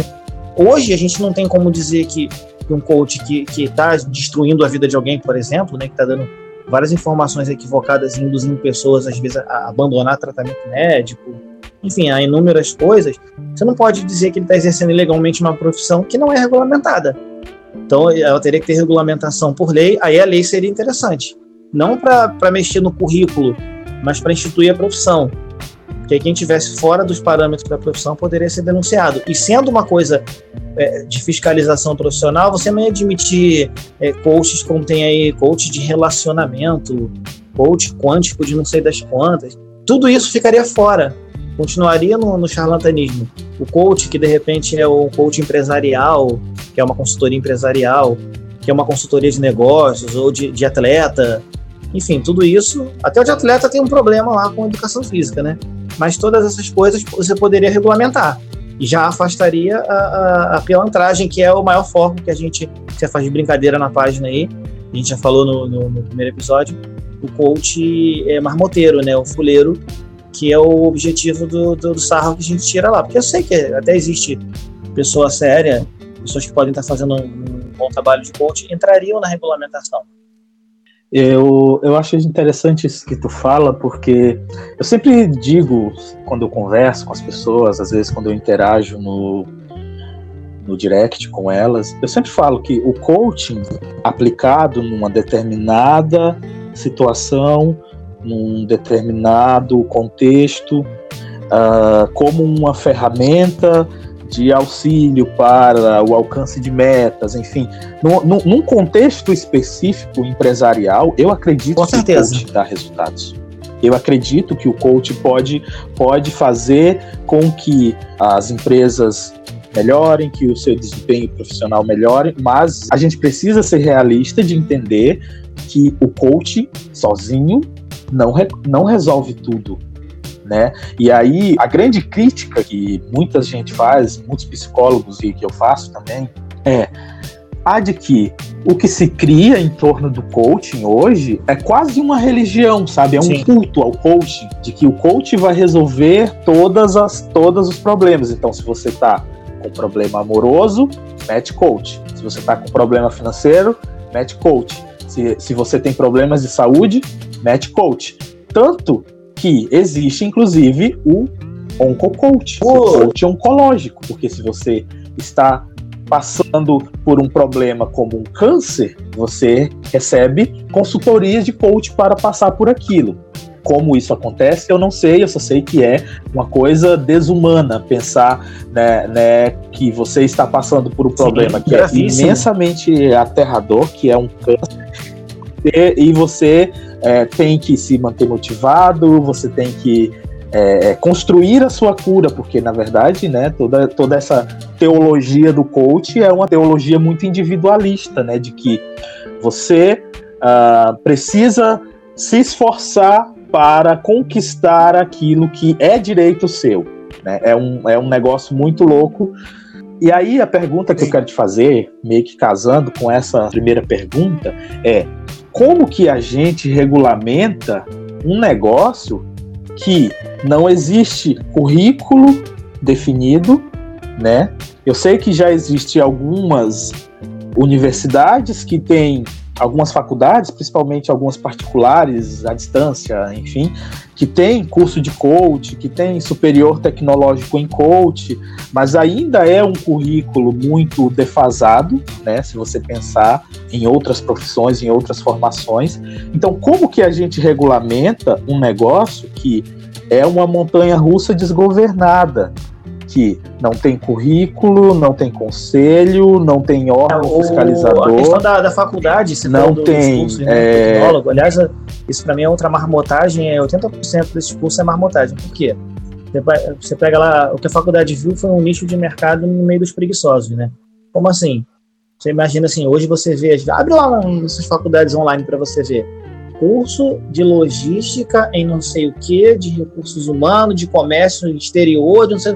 Speaker 1: Hoje, a gente não tem como dizer que um coach que está destruindo a vida de alguém, por exemplo, né, que está dando várias informações equivocadas, induzindo pessoas, às vezes, a abandonar tratamento médico, enfim, há inúmeras coisas, você não pode dizer que ele está exercendo ilegalmente uma profissão que não é regulamentada. Então, ela teria que ter regulamentação por lei, aí a lei seria interessante. Não para mexer no currículo, mas para instituir a profissão que quem tivesse fora dos parâmetros da profissão poderia ser denunciado. E sendo uma coisa é, de fiscalização profissional, você não ia admitir é, coaches como tem aí, coach de relacionamento, coach quântico de não sei das quantas. Tudo isso ficaria fora, continuaria no, no charlatanismo. O coach que de repente é o coach empresarial, que é uma consultoria empresarial, que é uma consultoria de negócios ou de, de atleta, enfim, tudo isso. Até o de atleta tem um problema lá com educação física, né? Mas todas essas coisas você poderia regulamentar e já afastaria a, a, a pilantragem, que é o maior foco que a gente já faz de brincadeira na página aí. A gente já falou no, no, no primeiro episódio. O coach é marmoteiro, né? O fuleiro, que é o objetivo do, do, do sarro que a gente tira lá. Porque eu sei que até existe pessoa séria, pessoas que podem estar fazendo um, um bom trabalho de coach, entrariam na regulamentação.
Speaker 2: Eu, eu acho interessante isso que tu fala, porque eu sempre digo, quando eu converso com as pessoas, às vezes quando eu interajo no, no direct com elas, eu sempre falo que o coaching aplicado numa determinada situação, num determinado contexto, uh, como uma ferramenta de auxílio para o alcance de metas, enfim. No, no, num contexto específico empresarial, eu acredito
Speaker 1: Com certeza.
Speaker 2: que o coach dá resultados. Eu acredito que o coach pode, pode fazer com que as empresas melhorem, que o seu desempenho profissional melhore, mas a gente precisa ser realista de entender que o coach sozinho não, não resolve tudo né? E aí a grande crítica que muita gente faz, muitos psicólogos e que eu faço também, é a de que o que se cria em torno do coaching hoje é quase uma religião, sabe? É um Sim. culto ao coaching, de que o coach vai resolver todas as todos os problemas. Então, se você tá com problema amoroso, mete coach. Se você tá com problema financeiro, mete coach. Se, se você tem problemas de saúde, mete coach. Tanto que existe, inclusive, o oncocoach, o coach oncológico, porque se você está passando por um problema como um câncer, você recebe consultorias de coach para passar por aquilo. Como isso acontece, eu não sei, eu só sei que é uma coisa desumana pensar né, né que você está passando por um problema Sim, que é imensamente aterrador, que é um câncer, e você é, tem que se manter motivado, você tem que é, é, construir a sua cura, porque na verdade, né, toda, toda essa teologia do coach é uma teologia muito individualista, né, de que você uh, precisa se esforçar para conquistar aquilo que é direito seu. Né? É, um, é um negócio muito louco. E aí a pergunta que eu quero te fazer, meio que casando com essa primeira pergunta, é como que a gente regulamenta um negócio que não existe currículo definido, né? Eu sei que já existe algumas universidades que têm algumas faculdades, principalmente algumas particulares à distância, enfim, que tem curso de coach, que tem superior tecnológico em coach, mas ainda é um currículo muito defasado, né, se você pensar em outras profissões, em outras formações. Então, como que a gente regulamenta um negócio que é uma montanha russa desgovernada, que não tem currículo, não tem conselho, não tem órgão o, fiscalizador. A
Speaker 1: questão da, da faculdade,
Speaker 2: se não tem. Cursos,
Speaker 1: é... tecnólogo, aliás, isso para mim é outra marmotagem, é 80% desse curso é marmotagem. Por quê? Você pega lá, o que a faculdade viu foi um nicho de mercado no meio dos preguiçosos, né? Como assim? Você imagina assim, hoje você vê, abre lá nessas faculdades online para você ver curso de logística em não sei o que, de recursos humanos, de comércio exterior, de não sei.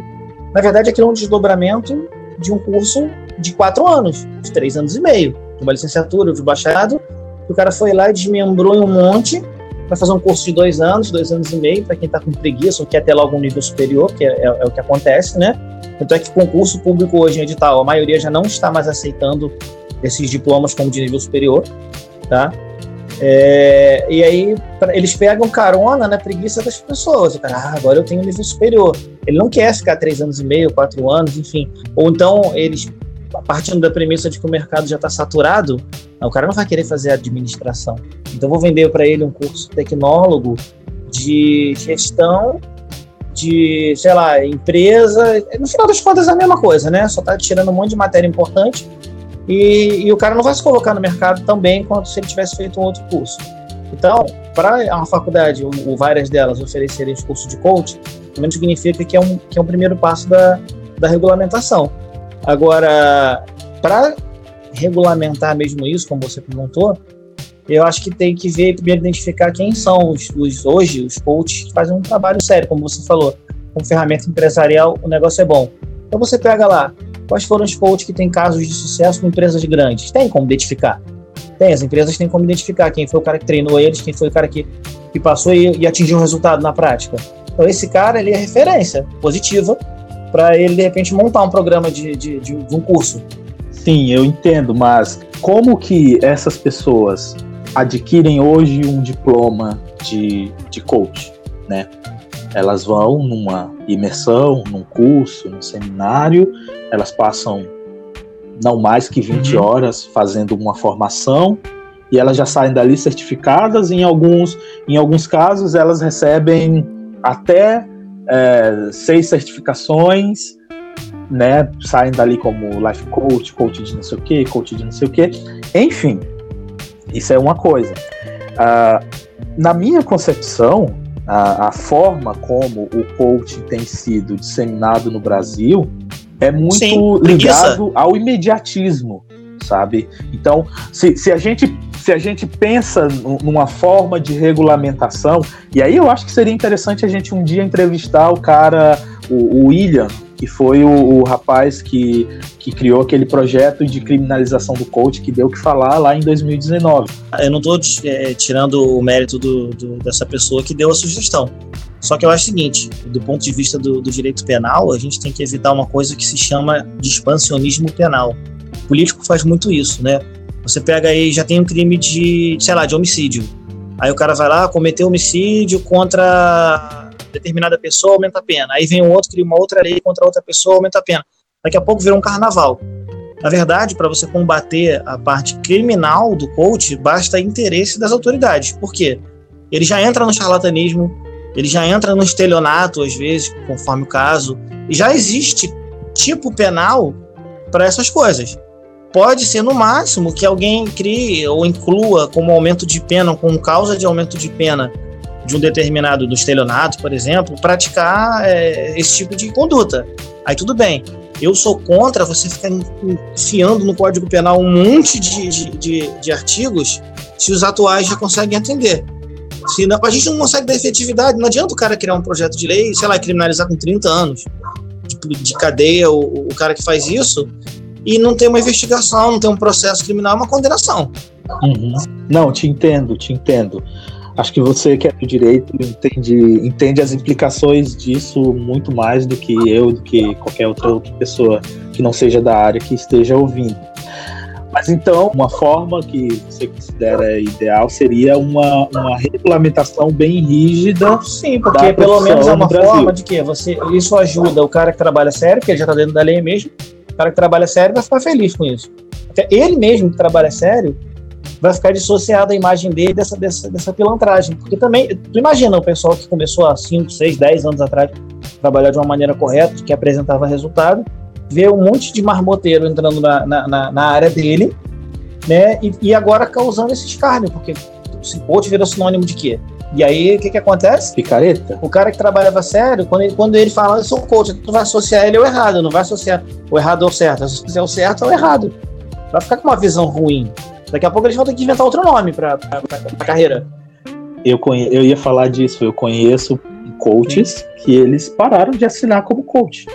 Speaker 1: Na verdade, aquilo é um desdobramento de um curso de quatro anos, de três anos e meio, de uma licenciatura, de bacharelado. O cara foi lá e desmembrou em um monte para fazer um curso de dois anos, dois anos e meio, para quem está com preguiça ou quer ter logo um nível superior, que é, é, é, o que acontece, né? Tanto é que concurso público hoje em edital, a maioria já não está mais aceitando esses diplomas como de nível superior, tá? É, e aí pra, eles pegam carona na preguiça das pessoas. O cara, ah, agora eu tenho um nível superior. Ele não quer ficar três anos e meio, quatro anos, enfim. Ou então eles, partindo da premissa de que o mercado já está saturado, o cara não vai querer fazer administração. Então vou vender para ele um curso tecnólogo de gestão de, sei lá, empresa. No final das contas é a mesma coisa, né? Só está tirando um monte de matéria importante e, e, o cara não vai se colocar no mercado tão bem quanto se ele tivesse feito um outro curso. Então, para uma faculdade, ou, várias delas, oferecerem curso de coach, também significa que é um, que é um primeiro passo da, da regulamentação. Agora, para regulamentar mesmo isso, como você perguntou, eu acho que tem que ver, primeiro, identificar quem são os, os hoje, os coaches que fazem um trabalho sério, como você falou. Com ferramenta empresarial, o negócio é bom. Então você pega lá, Quais foram os coaches que têm casos de sucesso com empresas grandes? Tem como identificar. Tem, as empresas têm como identificar quem foi o cara que treinou eles, quem foi o cara que, que passou e, e atingiu um resultado na prática. Então, esse cara, ele é referência positiva para ele, de repente, montar um programa de, de, de, um curso.
Speaker 2: Sim, eu entendo, mas como que essas pessoas adquirem hoje um diploma de, de coach, né? Elas vão numa imersão, num curso, num seminário, elas passam não mais que 20 uhum. horas fazendo uma formação e elas já saem dali certificadas. Em alguns, em alguns casos, elas recebem até é, seis certificações, né? Saem dali como life coach, coach de não sei o que, coach de não sei o que. Enfim, isso é uma coisa. Uh, na minha concepção, a, a, forma como o coaching tem sido disseminado no Brasil é muito Sim, ligado ao imediatismo, sabe? Então, se, se, a gente, se a gente pensa numa forma de regulamentação, e aí eu acho que seria interessante a gente um dia entrevistar o cara, o, o William, que foi o, o, rapaz que, que criou aquele projeto de criminalização do coach que deu o que falar lá em 2019.
Speaker 1: Eu não estou é, tirando o mérito do, do, dessa pessoa que deu a sugestão. Só que eu acho o seguinte, do ponto de vista do, do direito penal, a gente tem que evitar uma coisa que se chama de expansionismo penal. Político faz muito isso, né? Você pega aí, já tem um crime de, sei lá, de homicídio. Aí o cara vai lá, cometeu homicídio contra determinada pessoa, aumenta a pena. Aí vem um outro, cria uma outra lei contra outra pessoa, aumenta a pena. Daqui a pouco vira um carnaval. Na verdade, para você combater a parte criminal do coach, basta interesse das autoridades. Por quê? Ele já entra no charlatanismo, ele já entra no estelionato, às vezes, conforme o caso, e já existe tipo penal para essas coisas. Pode ser, no máximo, que alguém crie ou inclua como aumento de pena, como causa de aumento de pena de um determinado, do estelionato, por exemplo, praticar é, esse tipo de conduta. Aí tudo bem. Eu sou contra você ficar enfiando no Código Penal um monte de, de, de, de artigos se os atuais já conseguem atender. Se não, a gente não consegue dar efetividade, não adianta o cara criar um projeto de lei, sei lá, criminalizar com 30 anos de, de cadeia o, o cara que faz isso e não tem uma investigação, não tem um processo criminal, uma condenação.
Speaker 2: Uhum. Não, te entendo, te entendo. Acho que você que é do direito entende, entende as implicações disso muito mais do que eu, do que qualquer outra, outra pessoa que não seja da área que esteja ouvindo. Mas então, uma forma que você considera ideal seria uma, uma regulamentação bem rígida.
Speaker 1: Sim, porque pelo menos é uma forma de que você isso ajuda o cara que trabalha sério, porque ele já está dentro da lei mesmo. Cara que trabalha sério vai ficar feliz com isso. Até ele mesmo que trabalha sério vai ficar dissociado a imagem dele dessa, dessa, dessa pilantragem. Porque também, tu imagina o pessoal que começou há 5, 6, 10 anos atrás trabalhar de uma maneira correta, que apresentava resultado, ver um monte de marmoteiro entrando na, na, na área dele, né? E, e, agora causando esse escárnio, porque o coach virou sinônimo de quê? E aí, o que que acontece?
Speaker 2: Picareta.
Speaker 1: O cara que trabalhava sério, quando ele, quando ele fala, eu sou coach, tu vai associar ele ao errado, não vai associar o errado ao certo. Se fizer o certo, é o errado. Vai ficar com uma visão ruim. Daqui a pouco eles vão ter que inventar outro nome para a carreira.
Speaker 2: Eu, conhe... eu ia falar disso, eu conheço coaches que eles pararam de assinar como coach.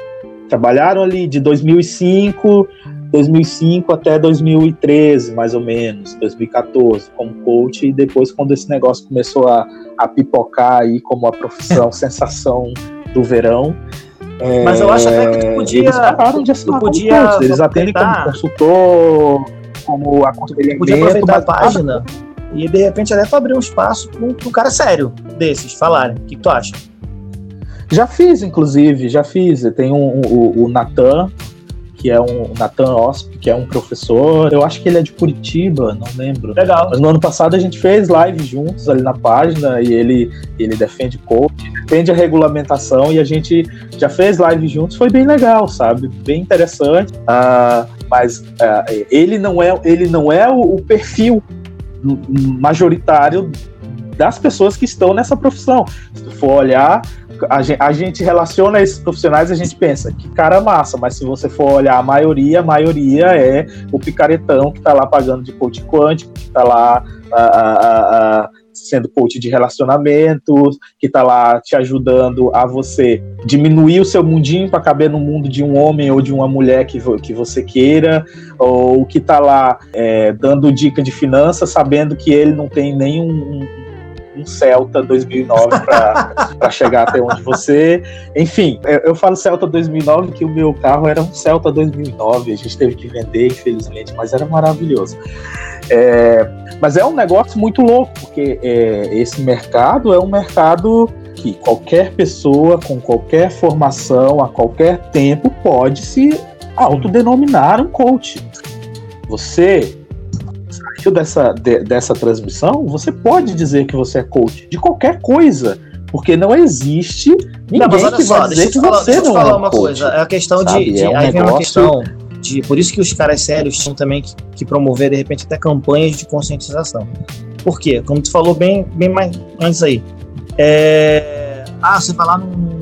Speaker 2: Trabalharam ali de 2005, 2005 até 2013, mais ou menos, 2014, como coach, e depois, quando esse negócio começou a, a pipocar aí como a profissão sensação do verão.
Speaker 1: Mas eu acho até que tu podia.
Speaker 2: Eles pararam de assinar podia coach, eles atendem como consultor, como aconselhamento.
Speaker 1: Podia aproveitar a página e de repente até abrir um espaço para um, um cara sério desses falarem. O que, que tu acha?
Speaker 2: Já fiz, inclusive, já fiz. Tem um, o, o Natan, que é um Nathan Osp, que é um professor. Eu acho que ele é de Curitiba, não lembro.
Speaker 1: Legal.
Speaker 2: Mas no ano passado a gente fez live juntos ali na página e ele, ele defende coach, defende a regulamentação e a gente já fez live juntos. Foi bem legal, sabe? Bem interessante. Uh, mas uh, ele não é, ele não é o, o perfil majoritário das pessoas que estão nessa profissão. Se tu for olhar, a gente, a gente, relaciona esses profissionais, a gente pensa que cara massa, mas se você for olhar a maioria, a maioria é o picaretão que está lá pagando de coach quântico, que está lá a, a, a, sendo coach de relacionamentos, que está lá te ajudando a você diminuir o seu mundinho para caber no mundo de um homem ou de uma mulher que, que você queira, ou que está lá é, dando dica de finanças, sabendo que ele não tem nenhum um Celta 2009 para chegar até onde você. Enfim, eu, eu, falo Celta 2009 que o meu carro era um Celta 2009, a gente teve que vender, infelizmente, mas era maravilhoso. É, mas é um negócio muito louco, porque é, esse mercado é um mercado que qualquer pessoa com qualquer formação, a qualquer tempo, pode se autodenominar um coach. Você saiu dessa, de, dessa transmissão, você pode dizer que você é coach de qualquer coisa. Porque não existe ninguém não, que vai dizer que falar, você não é uma coach, coisa.
Speaker 1: É a questão sabe? de, de é um aí negócio... vem uma questão de por isso que os caras sérios tinham também que, que, promover de repente até campanhas de conscientização. Por quê? Como tu falou bem, bem mais antes aí. É, ah, você vai lá num,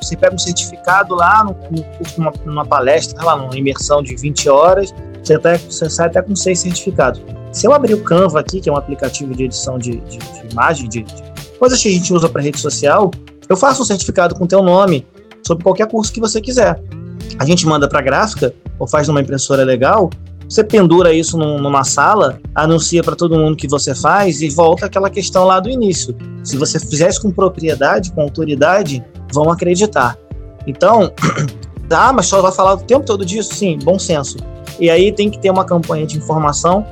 Speaker 1: você pega um certificado lá no, curso, numa, numa palestra, lá, numa imersão de 20 horas, você, até, você sai até com seis certificados. Se eu abrir o Canva aqui, que é um aplicativo de edição de, de, de imagem, de, de, coisas que a gente usa para rede social, eu faço um certificado com teu nome sobre qualquer curso que você quiser. A gente manda para gráfica ou faz numa impressora legal, você pendura isso num, numa sala, anuncia para todo mundo que você faz e volta aquela questão lá do início. Se você fizer isso com propriedade, com autoridade, vão acreditar. Então, ah, mas só vai falar o tempo todo disso? Sim, bom senso. E aí tem que ter uma campanha de informação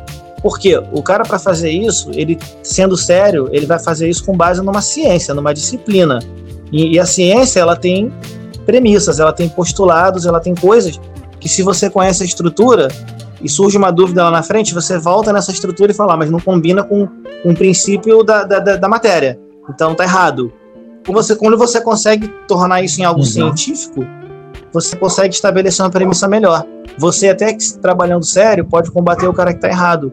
Speaker 1: porque o cara, para fazer isso, ele sendo sério, ele vai fazer isso com base numa ciência, numa disciplina. E, e, a ciência, ela tem premissas, ela tem postulados, ela tem coisas que se você conhece a estrutura e surge uma dúvida lá na frente, você volta nessa estrutura e fala, ah, mas não combina com, com o princípio da, da, da matéria. Então tá errado. Quando você, quando você consegue tornar isso em algo uhum. científico, você consegue estabelecer uma premissa melhor. Você até que trabalhando sério pode combater o cara que está errado.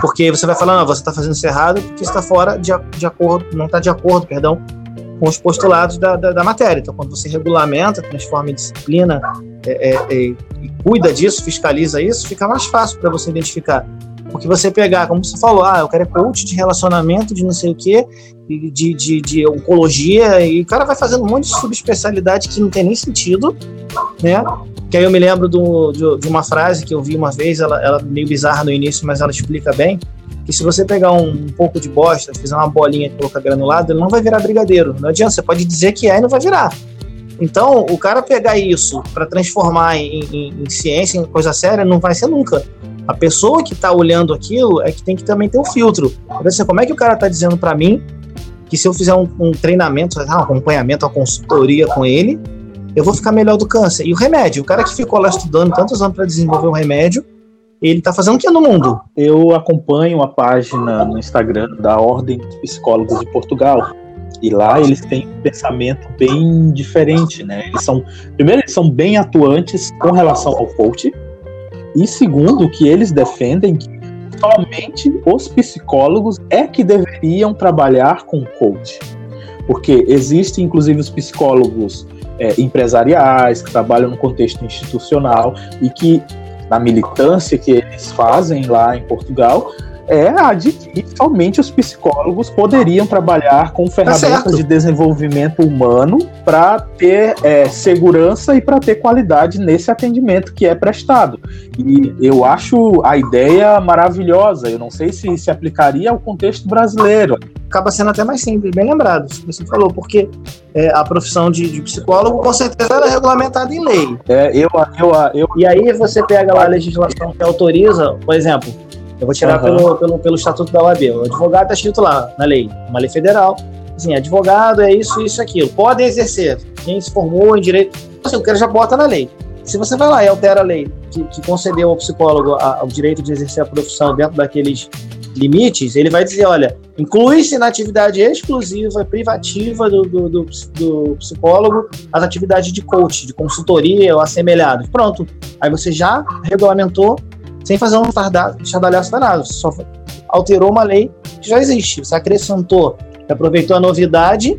Speaker 1: Porque você vai falar, não, você está fazendo isso errado porque está fora de, de acordo, não está de acordo, perdão, com os postulados da, da, da, matéria. Então, quando você regulamenta, transforma em disciplina é, é, é, e cuida disso, fiscaliza isso, fica mais fácil para você identificar. Porque você pegar, como você falou, ah, eu quero é coach de relacionamento, de não sei o quê, de, de, de oncologia, e o cara vai fazendo um monte de subespecialidade que não tem nem sentido, né? Que aí eu me lembro do, de, de, uma frase que eu vi uma vez, ela, ela meio bizarra no início, mas ela explica bem, que se você pegar um, um pouco de bosta, fizer uma bolinha e colocar granulado, ele não vai virar brigadeiro. Não adianta, você pode dizer que é e não vai virar. Então, o cara pegar isso para transformar em, em, em, ciência, em coisa séria, não vai ser nunca. A pessoa que está olhando aquilo é que tem que também ter um filtro. Assim, como é que o cara está dizendo para mim que se eu fizer um, um treinamento, um acompanhamento, uma consultoria com ele, eu vou ficar melhor do câncer? E o remédio? O cara que ficou lá estudando tantos anos para desenvolver um remédio, ele está fazendo o que no mundo?
Speaker 2: Eu acompanho a página no Instagram da Ordem dos Psicólogos de Portugal. E lá eles têm um pensamento bem diferente, né? Eles são, primeiro, eles são bem atuantes com relação ao coach, e segundo, que eles defendem que somente os psicólogos é que deveriam trabalhar com coach. Porque existem, inclusive, os psicólogos é, empresariais que trabalham no contexto institucional e que, na militância que eles fazem lá em Portugal, é a de que somente os psicólogos poderiam trabalhar com tá ferramentas tá de desenvolvimento humano para ter é, segurança e para ter qualidade nesse atendimento que é prestado. E eu acho a ideia maravilhosa. Eu não sei se se aplicaria ao contexto brasileiro.
Speaker 1: Acaba sendo até mais simples, bem lembrado, você falou, porque é, a profissão de, de, psicólogo com certeza era regulamentada em lei.
Speaker 2: É, eu, eu, eu,
Speaker 1: e aí você pega lá a legislação que autoriza, por exemplo, eu vou tirar uhum. pelo, pelo, pelo estatuto da OAB. O advogado está escrito lá na lei, uma lei federal. Assim, advogado é isso, isso, aquilo. Podem exercer. Quem se formou em direito. Assim, o cara já bota na lei. Se você vai lá e altera a lei que, que concedeu ao psicólogo a, o direito de exercer a profissão dentro daqueles limites, ele vai dizer: olha, inclui-se na atividade exclusiva, privativa do, do, do, do, psicólogo as atividades de coach, de consultoria ou assemelhados. Pronto. Aí você já regulamentou sem fazer um estardalhaço danado. Só alterou uma lei que já existe. Você acrescentou, aproveitou a novidade,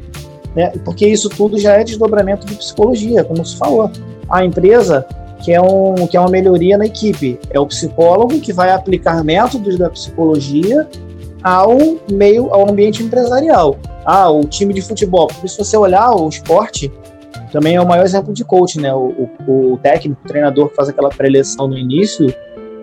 Speaker 1: né? porque isso tudo já é desdobramento de psicologia, como se falou. A empresa que é, um, que é uma melhoria na equipe. É o psicólogo que vai aplicar métodos da psicologia ao meio, ao ambiente empresarial. Ah, o time de futebol. Porque se você olhar o esporte, também é o maior exemplo de coach, né? O, o, o técnico, o treinador que faz aquela preleção no início,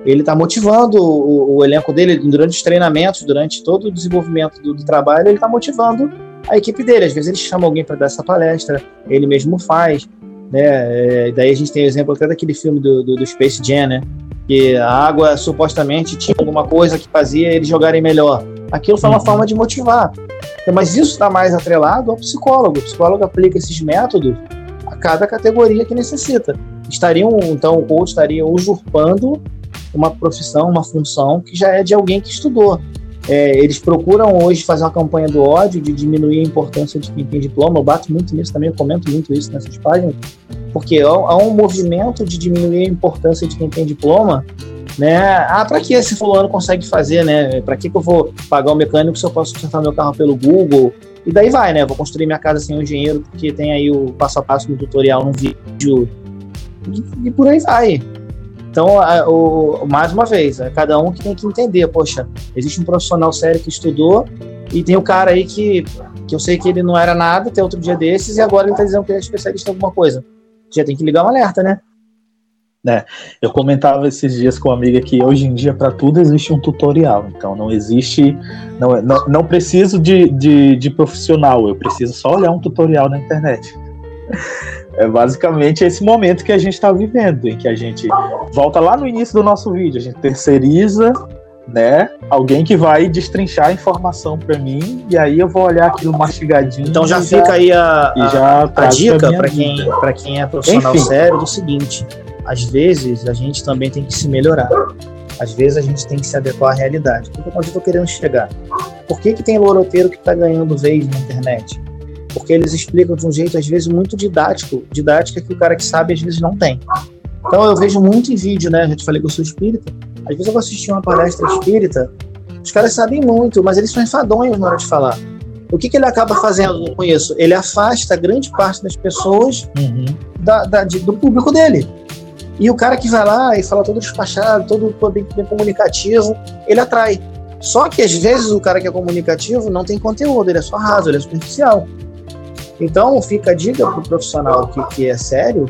Speaker 1: ele está motivando o, o, elenco dele durante os treinamentos, durante todo o desenvolvimento do, do trabalho, ele está motivando a equipe dele. Às vezes ele chama alguém para dar essa palestra, ele mesmo faz. Né? É, daí a gente tem o exemplo até daquele filme do, do, do, Space Jam, né? que a água supostamente tinha alguma coisa que fazia eles jogarem melhor. Aquilo foi uma uhum. forma de motivar. Mas isso está mais atrelado ao psicólogo. O psicólogo aplica esses métodos a cada categoria que necessita. Estariam, então, o coach estaria usurpando uma profissão, uma função que já é de alguém que estudou. É, eles procuram hoje fazer uma campanha do ódio, de diminuir a importância de quem tem diploma. Eu bato muito nisso também, eu comento muito isso nessas páginas, porque há um movimento de diminuir a importância de quem tem diploma. Né? Ah, para que esse fulano consegue fazer, né? Para que, que eu vou pagar o mecânico se eu posso consertar meu carro pelo Google? E daí vai, né? Vou construir minha casa sem um engenheiro, porque tem aí o passo a passo no tutorial, no vídeo. E, e por aí vai. Então, a, o, mais uma vez, é cada um que tem que entender, poxa, existe um profissional sério que estudou e tem o cara aí que, que eu sei que ele não era nada até outro dia desses e agora ele está dizendo que ele é especialista em alguma coisa. Já tem que ligar um alerta, né?
Speaker 2: É, eu comentava esses dias com uma amiga que hoje em dia para tudo existe um tutorial, então não existe, não, não, não preciso de, de, de profissional, eu preciso só olhar um tutorial na internet. É basicamente esse momento que a gente está vivendo, em que a gente volta lá no início do nosso vídeo, a gente terceiriza, né, alguém que vai destrinchar a informação para mim e aí eu vou olhar aquilo mastigadinho.
Speaker 1: Então já fica já, aí a, a, a dica para quem, quem é profissional Enfim. sério do seguinte: às vezes a gente também tem que se melhorar. Às vezes a gente tem que se adequar à realidade. Onde eu estou querendo chegar? Por que, que tem loroteiro que está ganhando vez na internet? Porque eles explicam de um jeito, às vezes, muito didático. Didática que o cara que sabe, às vezes, não tem. Então eu vejo muito em vídeo, né? Já te falei que eu sou espírita. Às vezes eu vou assistir uma palestra espírita, os caras sabem muito, mas eles são enfadonhos na hora de falar. O que, que ele acaba fazendo com isso? Ele afasta grande parte das pessoas uhum. da, da, de, do público dele. E o cara que vai lá e fala todo despachado, todo, todo bem, bem comunicativo, ele atrai. Só que às vezes o cara que é comunicativo não tem conteúdo, ele é só raso, ele é superficial. Então fica a dica para o profissional que, que é sério,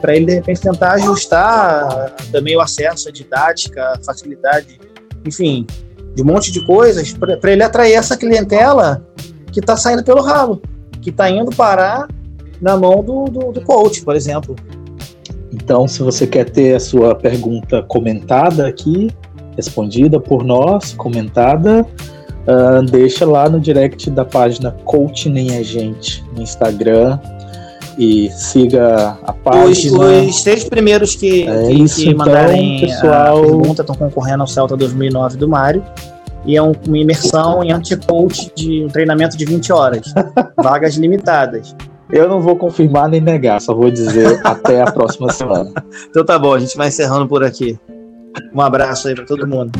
Speaker 1: para ele de repente tentar ajustar também o acesso à didática, facilidade, enfim, de um monte de coisas, para ele atrair essa clientela que está saindo pelo ralo, que está indo parar na mão do, do, do coach, por exemplo.
Speaker 2: Então, se você quer ter a sua pergunta comentada aqui, respondida por nós, comentada, uh, deixa lá no direct da página Coach Nem a Gente no Instagram e siga a página.
Speaker 1: Os, os três primeiros que, é que, isso, que então, mandarem pessoal... a pergunta estão concorrendo ao Celta 2009 do Mário. E é um, uma imersão em anti-coach de um treinamento de 20 horas. vagas limitadas.
Speaker 2: Eu não vou confirmar nem negar, só vou dizer até a próxima semana.
Speaker 1: Então tá bom, a gente vai encerrando por aqui. Um abraço aí para todo mundo.